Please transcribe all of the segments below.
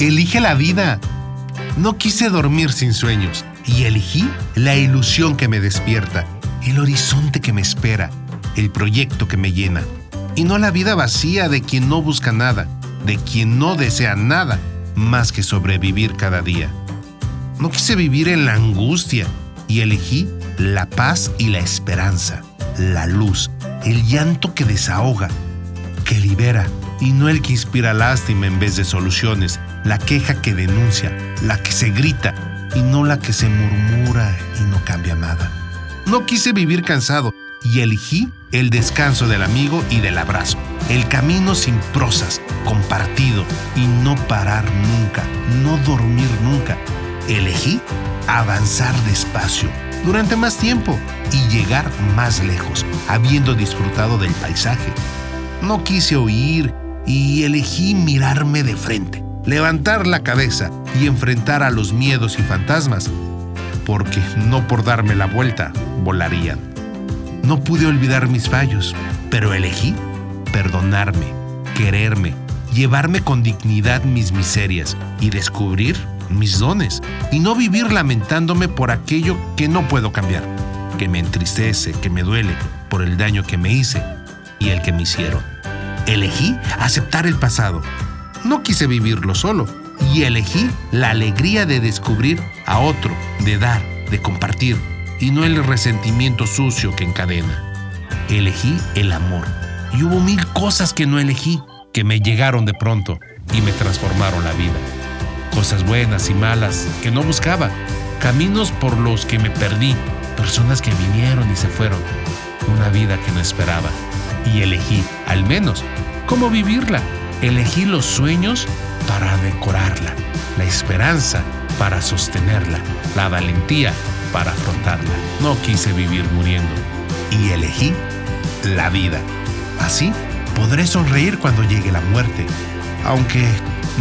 Elige la vida. No quise dormir sin sueños y elegí la ilusión que me despierta, el horizonte que me espera, el proyecto que me llena. Y no la vida vacía de quien no busca nada, de quien no desea nada más que sobrevivir cada día. No quise vivir en la angustia y elegí la paz y la esperanza, la luz, el llanto que desahoga, que libera, y no el que inspira lástima en vez de soluciones, la queja que denuncia, la que se grita y no la que se murmura y no cambia nada. No quise vivir cansado y elegí el descanso del amigo y del abrazo, el camino sin prosas, compartido y no parar nunca, no dormir nunca. Elegí avanzar despacio durante más tiempo y llegar más lejos, habiendo disfrutado del paisaje. No quise oír y elegí mirarme de frente, levantar la cabeza y enfrentar a los miedos y fantasmas, porque no por darme la vuelta volarían. No pude olvidar mis fallos, pero elegí perdonarme, quererme, llevarme con dignidad mis miserias y descubrir mis dones y no vivir lamentándome por aquello que no puedo cambiar, que me entristece, que me duele por el daño que me hice y el que me hicieron. Elegí aceptar el pasado. No quise vivirlo solo y elegí la alegría de descubrir a otro, de dar, de compartir y no el resentimiento sucio que encadena. Elegí el amor y hubo mil cosas que no elegí, que me llegaron de pronto y me transformaron la vida. Cosas buenas y malas que no buscaba, caminos por los que me perdí, personas que vinieron y se fueron, una vida que no esperaba y elegí, al menos, cómo vivirla. Elegí los sueños para decorarla, la esperanza para sostenerla, la valentía para afrontarla. No quise vivir muriendo y elegí la vida. Así podré sonreír cuando llegue la muerte, aunque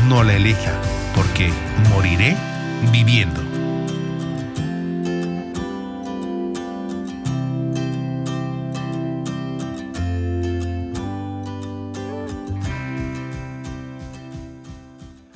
no la elija, porque moriré viviendo.